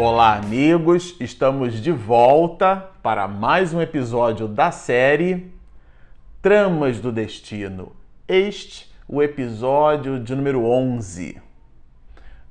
Olá, amigos! Estamos de volta para mais um episódio da série Tramas do Destino. Este, o episódio de número 11.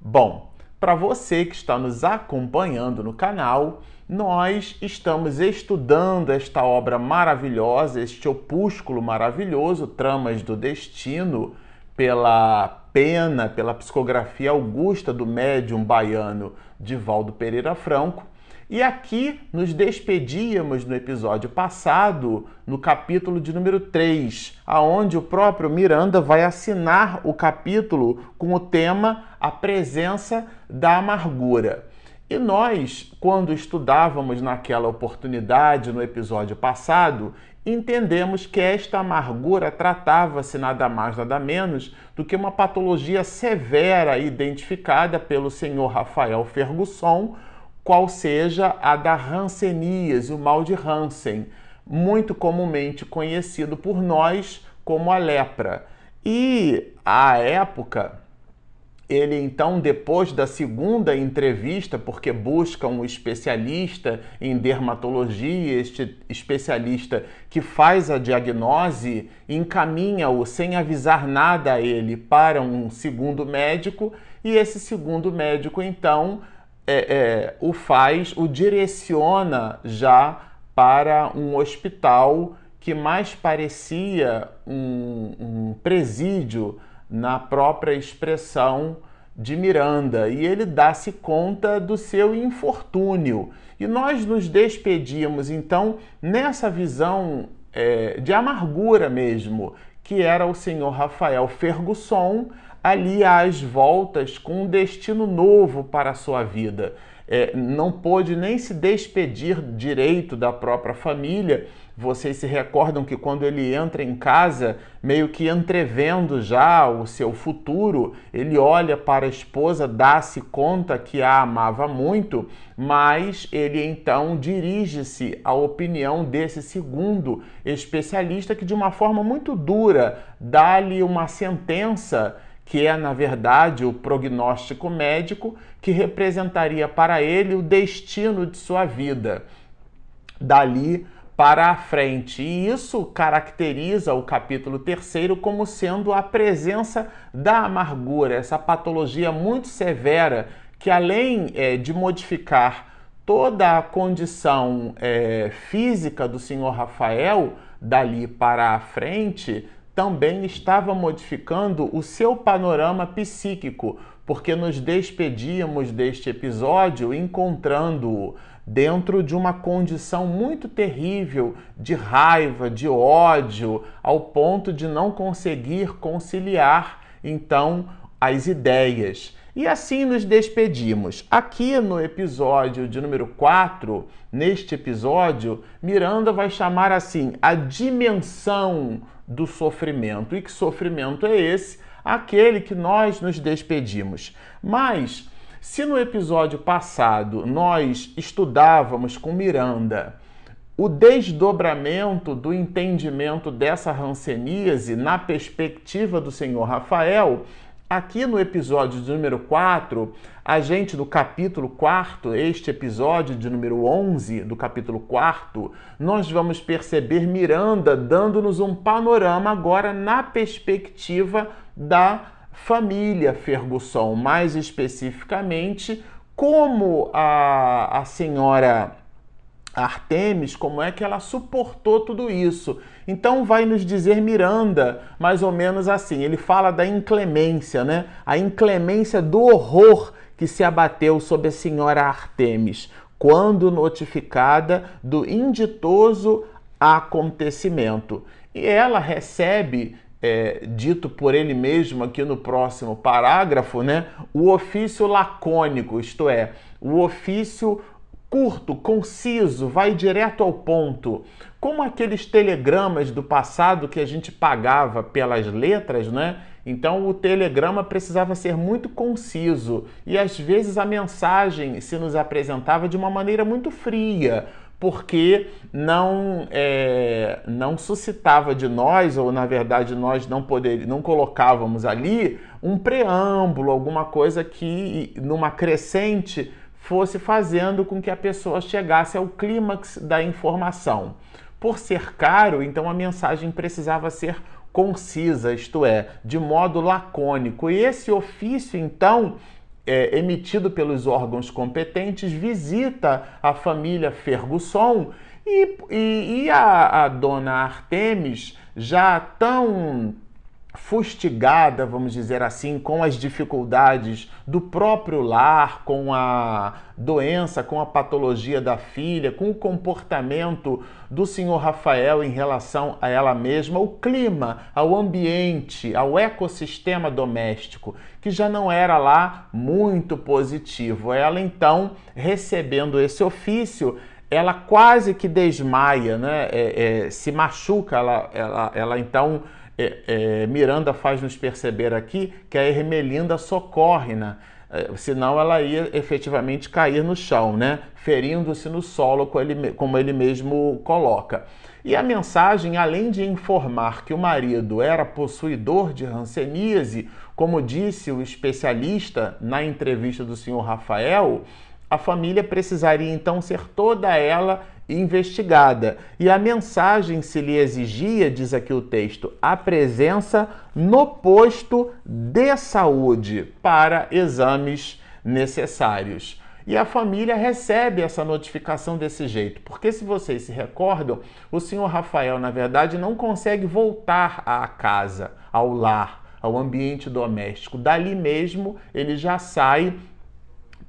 Bom, para você que está nos acompanhando no canal, nós estamos estudando esta obra maravilhosa, este opúsculo maravilhoso, Tramas do Destino, pela pena, pela psicografia augusta do médium baiano Divaldo Pereira Franco. E aqui nos despedíamos no episódio passado, no capítulo de número 3, aonde o próprio Miranda vai assinar o capítulo com o tema A presença da amargura. E nós, quando estudávamos naquela oportunidade no episódio passado, entendemos que esta amargura tratava-se nada mais nada menos do que uma patologia severa identificada pelo senhor Rafael Fergusson, qual seja a da Hanseníase, o mal de Hansen, muito comumente conhecido por nós como a lepra. E à época, ele então, depois da segunda entrevista, porque busca um especialista em dermatologia, este especialista que faz a diagnose, encaminha-o sem avisar nada a ele para um segundo médico, e esse segundo médico então é, é, o faz, o direciona já para um hospital que mais parecia um, um presídio na própria expressão de Miranda e ele dá-se conta do seu infortúnio. E nós nos despedimos então nessa visão é, de amargura mesmo, que era o senhor Rafael Fergusson ali às voltas com um destino novo para a sua vida. É, não pôde nem se despedir direito da própria família vocês se recordam que quando ele entra em casa, meio que entrevendo já o seu futuro, ele olha para a esposa, dá-se conta que a amava muito, mas ele então dirige-se à opinião desse segundo especialista que, de uma forma muito dura, dá-lhe uma sentença que é, na verdade, o prognóstico médico que representaria para ele o destino de sua vida. Dali para a frente. E isso caracteriza o capítulo terceiro como sendo a presença da amargura, essa patologia muito severa que, além é, de modificar toda a condição é, física do senhor Rafael, dali para a frente, também estava modificando o seu panorama psíquico, porque nos despedíamos deste episódio encontrando-o dentro de uma condição muito terrível de raiva, de ódio, ao ponto de não conseguir conciliar então as ideias. E assim nos despedimos. Aqui no episódio de número 4, neste episódio, Miranda vai chamar assim a dimensão do sofrimento. E que sofrimento é esse? Aquele que nós nos despedimos. Mas se no episódio passado nós estudávamos com Miranda o desdobramento do entendimento dessa ranceníase na perspectiva do senhor Rafael, aqui no episódio de número 4, a gente do capítulo 4, este episódio de número 11 do capítulo 4, nós vamos perceber Miranda dando-nos um panorama agora na perspectiva da família Ferguson, mais especificamente, como a, a senhora Artemis, como é que ela suportou tudo isso. Então vai nos dizer Miranda, mais ou menos assim, ele fala da inclemência, né? A inclemência do horror que se abateu sobre a senhora Artemis, quando notificada do inditoso acontecimento. E ela recebe é, dito por ele mesmo aqui no próximo parágrafo, né, o ofício lacônico, isto é, o ofício curto, conciso, vai direto ao ponto. Como aqueles telegramas do passado que a gente pagava pelas letras, né? Então o telegrama precisava ser muito conciso e às vezes a mensagem se nos apresentava de uma maneira muito fria, porque não é, não suscitava de nós ou na verdade nós não poder, não colocávamos ali um preâmbulo, alguma coisa que numa crescente fosse fazendo com que a pessoa chegasse ao clímax da informação. Por ser caro, então a mensagem precisava ser concisa, isto é, de modo lacônico. E esse ofício, então, é, emitido pelos órgãos competentes, visita a família Ferguson e, e, e a, a dona Artemis, já tão fustigada, vamos dizer assim, com as dificuldades do próprio lar, com a doença, com a patologia da filha, com o comportamento do senhor Rafael em relação a ela mesma, o clima, ao ambiente, ao ecossistema doméstico, que já não era lá muito positivo. Ela então, recebendo esse ofício, ela quase que desmaia, né? É, é, se machuca, ela, ela, ela então é, é, Miranda faz nos perceber aqui que a Ermelinda socorre, né? É, senão ela ia efetivamente cair no chão, né? ferindo-se no solo, como ele mesmo coloca. E a mensagem, além de informar que o marido era possuidor de hanseníase, como disse o especialista na entrevista do senhor Rafael, a família precisaria então ser toda ela investigada. E a mensagem se lhe exigia, diz aqui o texto, a presença no posto de saúde para exames necessários. E a família recebe essa notificação desse jeito, porque se vocês se recordam, o senhor Rafael, na verdade, não consegue voltar à casa, ao lar, ao ambiente doméstico. Dali mesmo ele já sai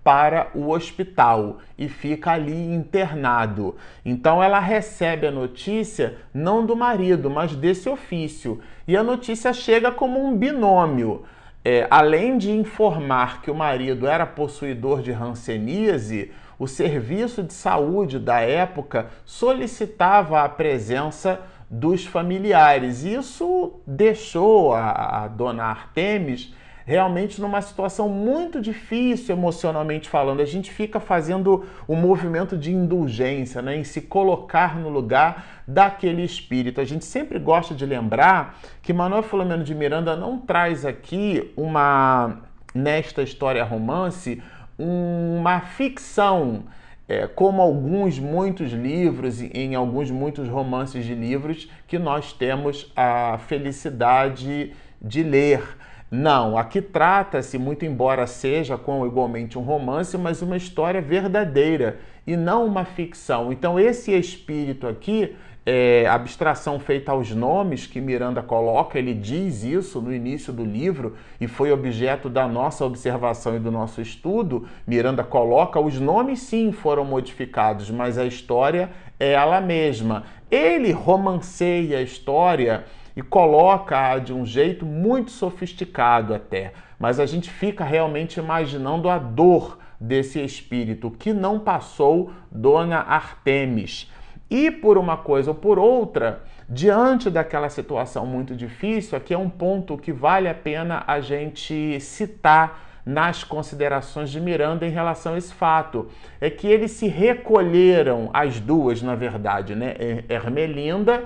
para o hospital e fica ali internado. Então ela recebe a notícia não do marido, mas desse ofício. E a notícia chega como um binômio. É, além de informar que o marido era possuidor de hanseníase, o serviço de saúde da época solicitava a presença dos familiares. Isso deixou a, a dona Artemis realmente numa situação muito difícil emocionalmente falando. A gente fica fazendo o um movimento de indulgência, né, em se colocar no lugar daquele espírito. A gente sempre gosta de lembrar que Manuel Filomeno de Miranda não traz aqui uma nesta história romance uma ficção é, como alguns muitos livros, em alguns muitos romances de livros que nós temos a felicidade de ler. Não, aqui trata-se, muito embora seja com igualmente um romance, mas uma história verdadeira e não uma ficção. Então, esse espírito aqui, é, abstração feita aos nomes que Miranda coloca, ele diz isso no início do livro e foi objeto da nossa observação e do nosso estudo. Miranda coloca os nomes, sim, foram modificados, mas a história é ela mesma. Ele romanceia a história e coloca de um jeito muito sofisticado até, mas a gente fica realmente imaginando a dor desse espírito que não passou Dona Artemis. E por uma coisa ou por outra, diante daquela situação muito difícil, aqui é um ponto que vale a pena a gente citar nas considerações de Miranda em relação a esse fato. É que eles se recolheram, as duas, na verdade, né? Ermelinda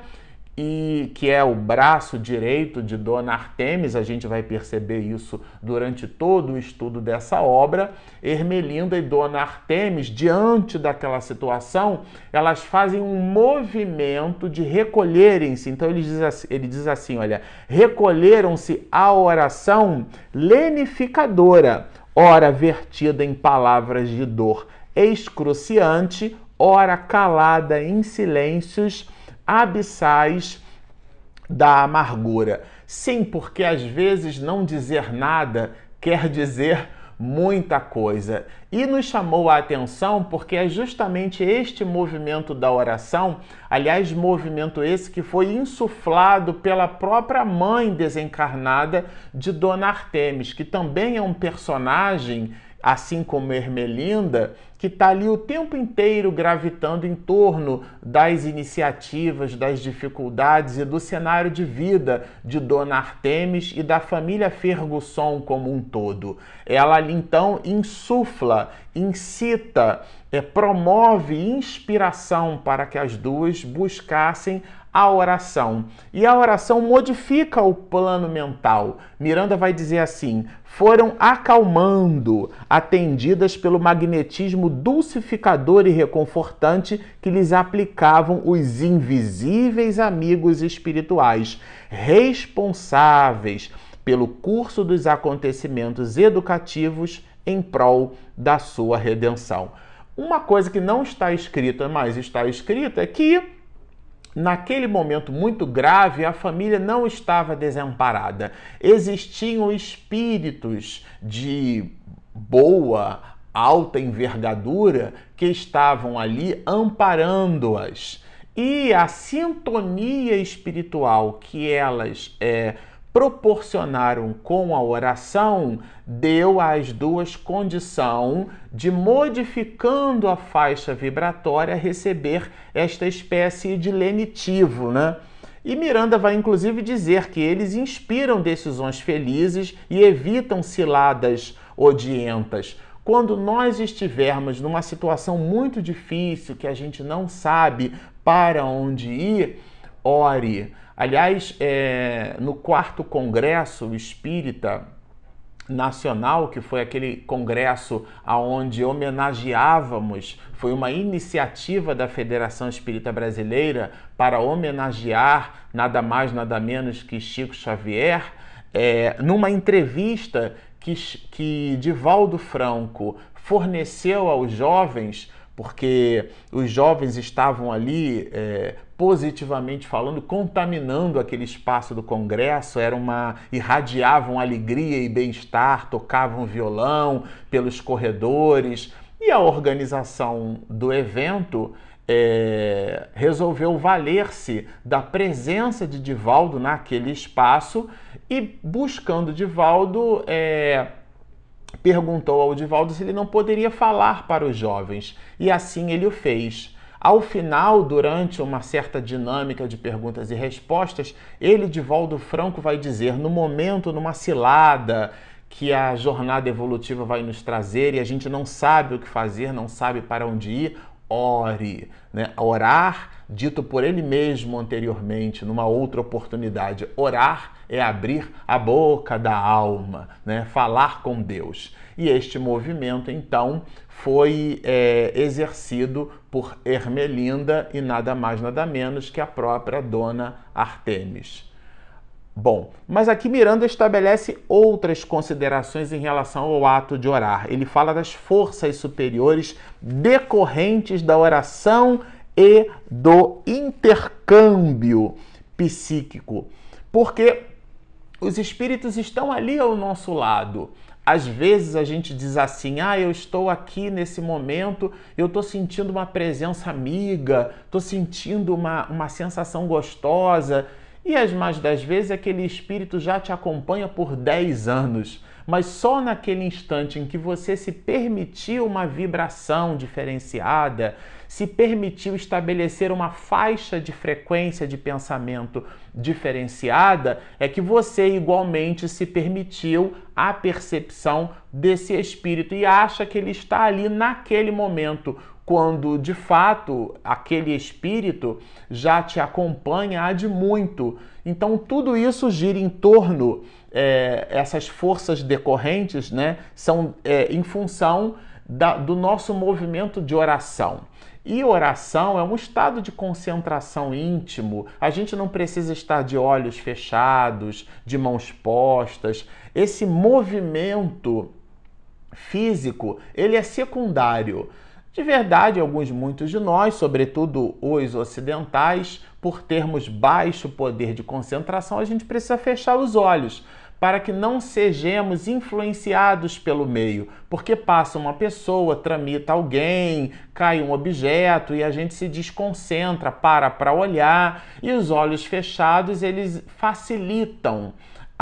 e que é o braço direito de Dona Artemis, a gente vai perceber isso durante todo o estudo dessa obra. Ermelinda e Dona Artemis, diante daquela situação, elas fazem um movimento de recolherem-se. Então ele diz assim, ele diz assim olha, recolheram-se à oração lenificadora, ora vertida em palavras de dor excruciante, ora calada em silêncios abissais da amargura. Sim, porque às vezes não dizer nada quer dizer muita coisa. E nos chamou a atenção porque é justamente este movimento da oração, aliás, movimento esse que foi insuflado pela própria mãe desencarnada de Dona Artemis, que também é um personagem assim como Ermelinda, que está ali o tempo inteiro gravitando em torno das iniciativas, das dificuldades e do cenário de vida de Dona Artemis e da família Ferguson como um todo. Ela ali então insufla, incita, é, promove inspiração para que as duas buscassem a oração. E a oração modifica o plano mental. Miranda vai dizer assim: foram acalmando, atendidas pelo magnetismo dulcificador e reconfortante que lhes aplicavam os invisíveis amigos espirituais, responsáveis pelo curso dos acontecimentos educativos em prol da sua redenção. Uma coisa que não está escrita, mas está escrita, é que Naquele momento muito grave, a família não estava desamparada. Existiam espíritos de boa, alta envergadura que estavam ali amparando-as. E a sintonia espiritual que elas é, proporcionaram com a oração deu às duas condição de, modificando a faixa vibratória, receber esta espécie de lenitivo, né? E Miranda vai inclusive dizer que eles inspiram decisões felizes e evitam ciladas odientas. Quando nós estivermos numa situação muito difícil, que a gente não sabe para onde ir, ore. Aliás, é, no quarto congresso espírita nacional, que foi aquele congresso aonde homenageávamos, foi uma iniciativa da Federação Espírita Brasileira para homenagear nada mais nada menos que Chico Xavier, é, numa entrevista que, que Divaldo Franco forneceu aos jovens porque os jovens estavam ali é, positivamente falando, contaminando aquele espaço do Congresso, era uma irradiavam alegria e bem-estar, tocavam violão pelos corredores e a organização do evento é, resolveu valer-se da presença de Divaldo naquele espaço e buscando Divaldo é, perguntou ao Divaldo se ele não poderia falar para os jovens e assim ele o fez. Ao final, durante uma certa dinâmica de perguntas e respostas, ele, Divaldo Franco, vai dizer: no momento, numa cilada que a jornada evolutiva vai nos trazer e a gente não sabe o que fazer, não sabe para onde ir, ore. Né? Orar, dito por ele mesmo anteriormente, numa outra oportunidade, orar é abrir a boca da alma, né? falar com Deus. E este movimento, então, foi é, exercido por Ermelinda e nada mais, nada menos que a própria dona Artemis. Bom, mas aqui Miranda estabelece outras considerações em relação ao ato de orar. Ele fala das forças superiores decorrentes da oração e do intercâmbio psíquico. Porque os espíritos estão ali ao nosso lado. Às vezes a gente diz assim: ah, eu estou aqui nesse momento, eu estou sentindo uma presença amiga, estou sentindo uma, uma sensação gostosa. E as mais das vezes aquele espírito já te acompanha por 10 anos mas só naquele instante em que você se permitiu uma vibração diferenciada, se permitiu estabelecer uma faixa de frequência de pensamento diferenciada, é que você igualmente se permitiu a percepção desse espírito e acha que ele está ali naquele momento, quando de fato aquele espírito já te acompanha há de muito. Então tudo isso gira em torno é, essas forças decorrentes né, são é, em função da, do nosso movimento de oração. E oração é um estado de concentração íntimo. A gente não precisa estar de olhos fechados, de mãos postas. Esse movimento físico, ele é secundário. De verdade, alguns, muitos de nós, sobretudo os ocidentais, por termos baixo poder de concentração, a gente precisa fechar os olhos para que não sejamos influenciados pelo meio, porque passa uma pessoa, tramita alguém, cai um objeto e a gente se desconcentra, para para olhar e os olhos fechados eles facilitam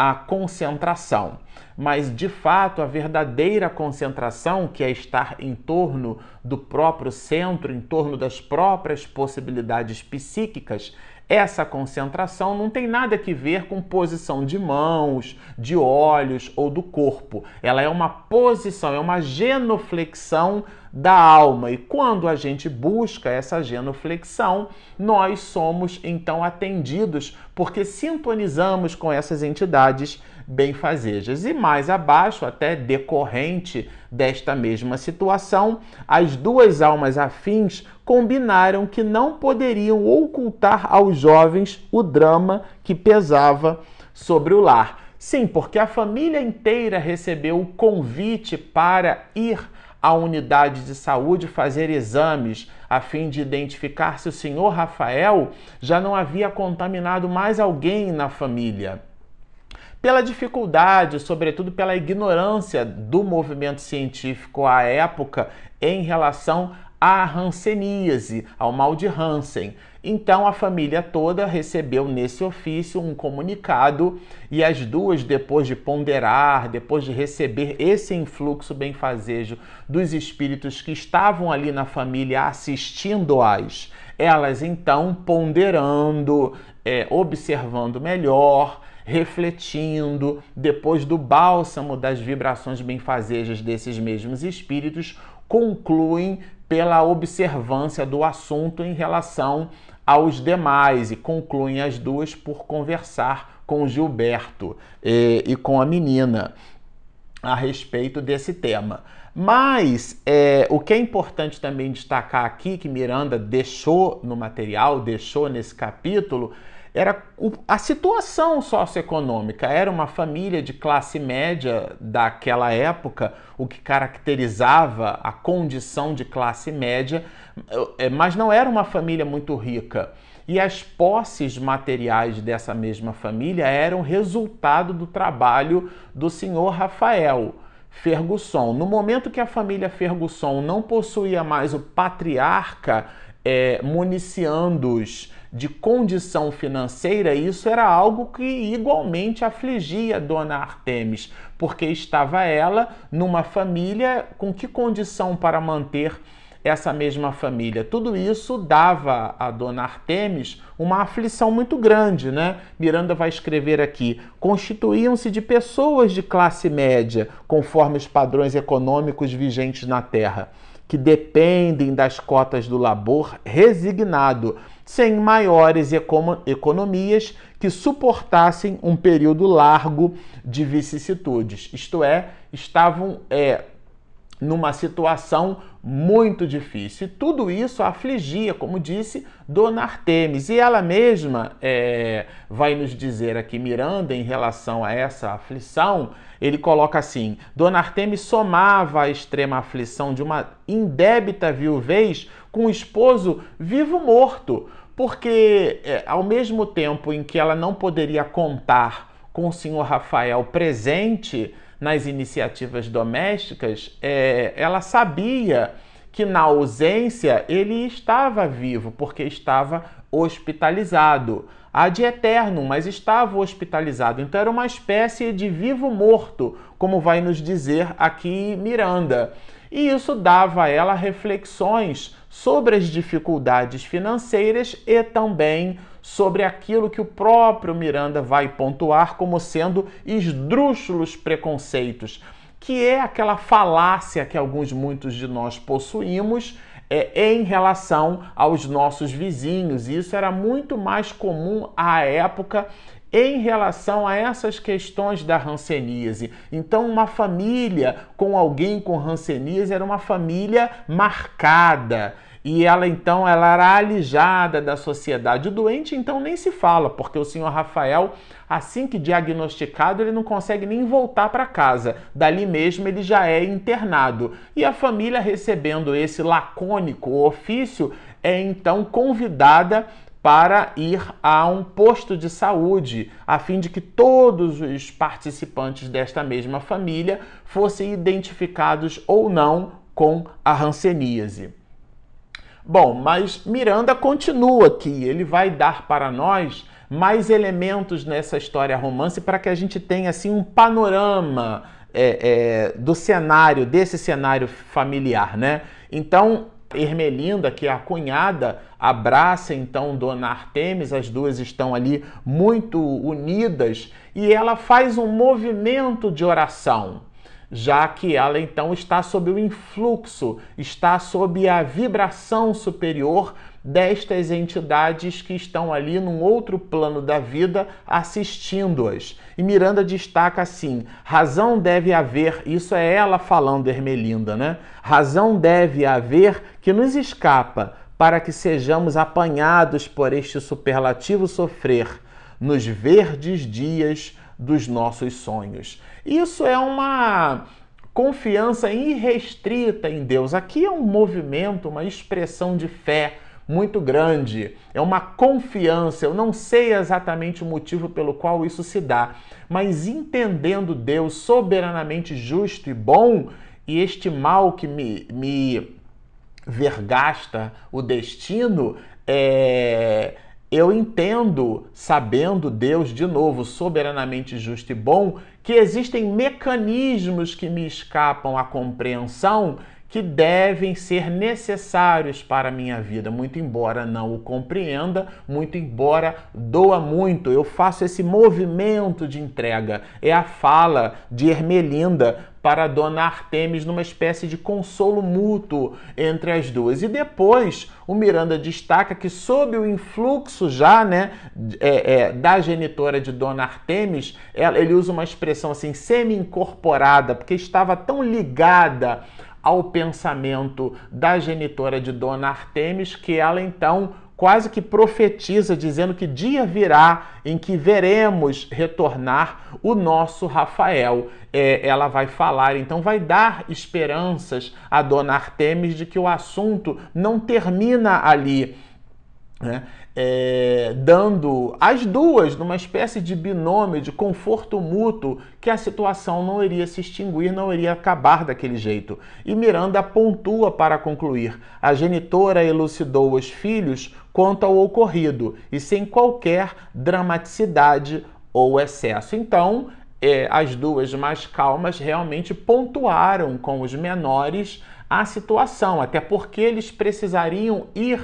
a concentração. Mas de fato, a verdadeira concentração, que é estar em torno do próprio centro, em torno das próprias possibilidades psíquicas, essa concentração não tem nada que ver com posição de mãos, de olhos ou do corpo. Ela é uma posição, é uma genuflexão da alma. E quando a gente busca essa genuflexão, nós somos então atendidos porque sintonizamos com essas entidades benfazejas. E mais abaixo, até decorrente desta mesma situação, as duas almas afins combinaram que não poderiam ocultar aos jovens o drama que pesava sobre o lar. Sim, porque a família inteira recebeu o convite para ir à unidade de saúde fazer exames a fim de identificar se o senhor Rafael já não havia contaminado mais alguém na família. Pela dificuldade, sobretudo pela ignorância do movimento científico à época em relação à hanseníase, ao mal de Hansen. Então a família toda recebeu nesse ofício um comunicado e as duas, depois de ponderar, depois de receber esse influxo benfazejo dos espíritos que estavam ali na família assistindo-as, elas então ponderando, é, observando melhor, refletindo, depois do bálsamo das vibrações benfazejas desses mesmos espíritos, concluem pela observância do assunto em relação aos demais e concluem as duas por conversar com Gilberto e, e com a menina a respeito desse tema. Mas é, o que é importante também destacar aqui, que Miranda deixou no material, deixou nesse capítulo, era a situação socioeconômica. Era uma família de classe média daquela época, o que caracterizava a condição de classe média, é, mas não era uma família muito rica. E as posses materiais dessa mesma família eram resultado do trabalho do senhor Rafael. Fergusson. No momento que a família Fergusson não possuía mais o patriarca é, municiando-os de condição financeira, isso era algo que igualmente afligia Dona Artemis, porque estava ela numa família com que condição para manter essa mesma família. Tudo isso dava a Dona Artemis uma aflição muito grande, né? Miranda vai escrever aqui: constituíam-se de pessoas de classe média, conforme os padrões econômicos vigentes na terra, que dependem das cotas do labor resignado sem maiores economias que suportassem um período largo de vicissitudes. Isto é, estavam é, numa situação muito difícil. E tudo isso afligia, como disse Dona Artemis. E ela mesma é, vai nos dizer aqui, Miranda, em relação a essa aflição, ele coloca assim: Dona Artemis somava a extrema aflição de uma indébita viuvez com o esposo vivo-morto porque é, ao mesmo tempo em que ela não poderia contar com o senhor Rafael presente nas iniciativas domésticas, é, ela sabia que na ausência ele estava vivo, porque estava hospitalizado. Ad eterno, mas estava hospitalizado. Então era uma espécie de vivo morto, como vai nos dizer aqui Miranda. E isso dava a ela reflexões sobre as dificuldades financeiras e também sobre aquilo que o próprio Miranda vai pontuar como sendo esdrúxulos preconceitos, que é aquela falácia que alguns muitos de nós possuímos é, em relação aos nossos vizinhos. Isso era muito mais comum à época em relação a essas questões da hanseníase. Então, uma família com alguém com hanseníase era uma família marcada. E ela então ela era alijada da sociedade. O doente então nem se fala, porque o senhor Rafael, assim que diagnosticado, ele não consegue nem voltar para casa. Dali mesmo ele já é internado. E a família recebendo esse lacônico ofício é então convidada para ir a um posto de saúde, a fim de que todos os participantes desta mesma família fossem identificados ou não com a hanseníase. Bom, mas Miranda continua aqui, ele vai dar para nós mais elementos nessa história romance para que a gente tenha assim um panorama é, é, do cenário, desse cenário familiar, né? Então, Ermelinda, que é a cunhada, abraça então Dona Artemis, as duas estão ali muito unidas e ela faz um movimento de oração. já que ela então está sob o influxo, está sob a vibração superior destas entidades que estão ali num outro plano da vida assistindo-as. E Miranda destaca assim: razão deve haver, isso é ela falando, Ermelinda, né? Razão deve haver que nos escapa para que sejamos apanhados por este superlativo sofrer nos verdes dias dos nossos sonhos. Isso é uma confiança irrestrita em Deus. Aqui é um movimento, uma expressão de fé muito grande, é uma confiança. Eu não sei exatamente o motivo pelo qual isso se dá, mas entendendo Deus soberanamente justo e bom, e este mal que me, me vergasta o destino, é, eu entendo, sabendo Deus, de novo, soberanamente justo e bom, que existem mecanismos que me escapam à compreensão que devem ser necessários para a minha vida, muito embora não o compreenda, muito embora doa muito. Eu faço esse movimento de entrega. É a fala de Ermelinda para Dona Artemis numa espécie de consolo mútuo entre as duas. E depois o Miranda destaca que sob o influxo já né, é, é, da genitora de Dona Artemis, ele usa uma expressão assim semi-incorporada, porque estava tão ligada ao pensamento da genitora de Dona Artemis, que ela então quase que profetiza, dizendo que dia virá em que veremos retornar o nosso Rafael. É, ela vai falar, então vai dar esperanças a Dona Artemis de que o assunto não termina ali. Né? é, dando as duas numa espécie de binômio, de conforto mútuo, que a situação não iria se extinguir, não iria acabar daquele jeito. E Miranda pontua para concluir: a genitora elucidou os filhos quanto ao ocorrido e sem qualquer dramaticidade ou excesso. Então, é, as duas mais calmas realmente pontuaram com os menores a situação, até porque eles precisariam ir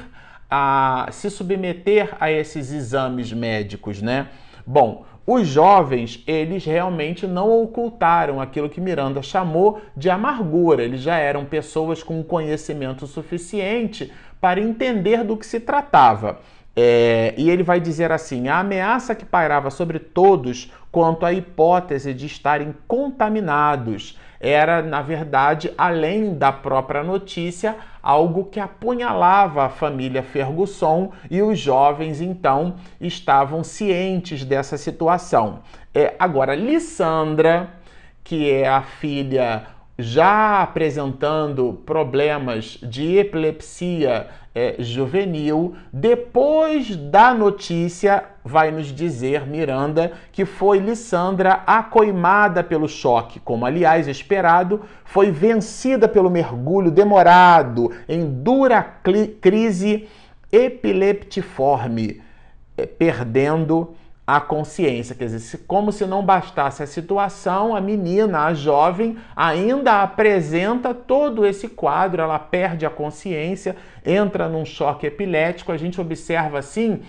a se submeter a esses exames médicos, né? Bom, os jovens, eles realmente não ocultaram aquilo que Miranda chamou de amargura. Eles já eram pessoas com conhecimento suficiente para entender do que se tratava. É, e ele vai dizer assim: a ameaça que pairava sobre todos quanto à hipótese de estarem contaminados era, na verdade, além da própria notícia, algo que apunhalava a família Ferguson e os jovens então estavam cientes dessa situação. É, agora, Lissandra, que é a filha já apresentando problemas de epilepsia é, juvenil, depois da notícia, vai nos dizer Miranda que foi Lissandra acoimada pelo choque, como aliás esperado, foi vencida pelo mergulho demorado em dura crise epileptiforme, é, perdendo a consciência. Quer dizer, como se não bastasse a situação, a menina, a jovem, ainda apresenta todo esse quadro, ela perde a consciência, entra num choque epilético. A gente observa assim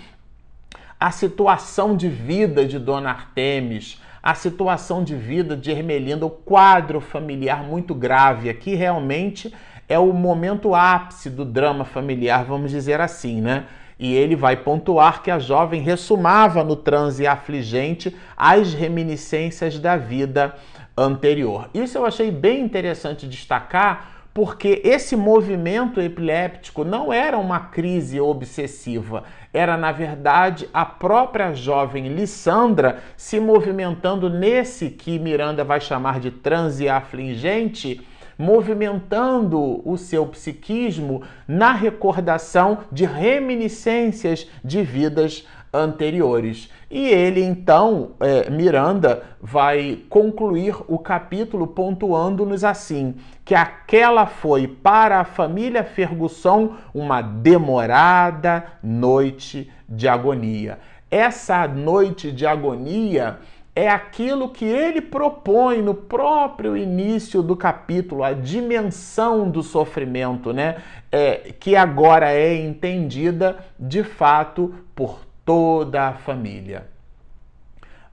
a situação de vida de Dona Artemis, a situação de vida de Ermelinda, o quadro familiar muito grave. Aqui realmente é o momento ápice do drama familiar, vamos dizer assim, né? E ele vai pontuar que a jovem ressumava no transe afligente as reminiscências da vida anterior. Isso eu achei bem interessante destacar, porque esse movimento epiléptico não era uma crise obsessiva, era na verdade a própria jovem Lissandra se movimentando nesse que Miranda vai chamar de transe afligente movimentando o seu psiquismo na recordação de reminiscências de vidas anteriores. E ele então, é, Miranda, vai concluir o capítulo pontuando-nos assim: que aquela foi para a família Ferguson uma demorada noite de agonia. Essa noite de agonia é aquilo que ele propõe no próprio início do capítulo, a dimensão do sofrimento, né? É, que agora é entendida de fato por toda a família.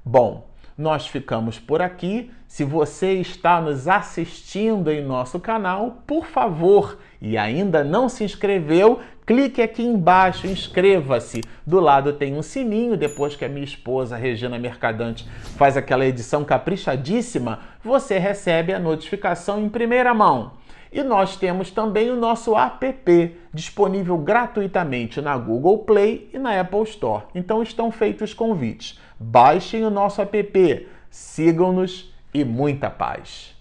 Bom, Nós ficamos por aqui. Se você está nos assistindo em nosso canal, por favor, e ainda não se inscreveu, clique aqui embaixo, inscreva-se. Do lado tem um sininho, depois que a minha esposa, Regina Mercadante, faz aquela edição caprichadíssima, você recebe a notificação em primeira mão. E nós temos também o nosso app disponível gratuitamente na Google Play e na Apple Store. Então estão feitos convites. Baixem o nosso app, sigam-nos e muita paz.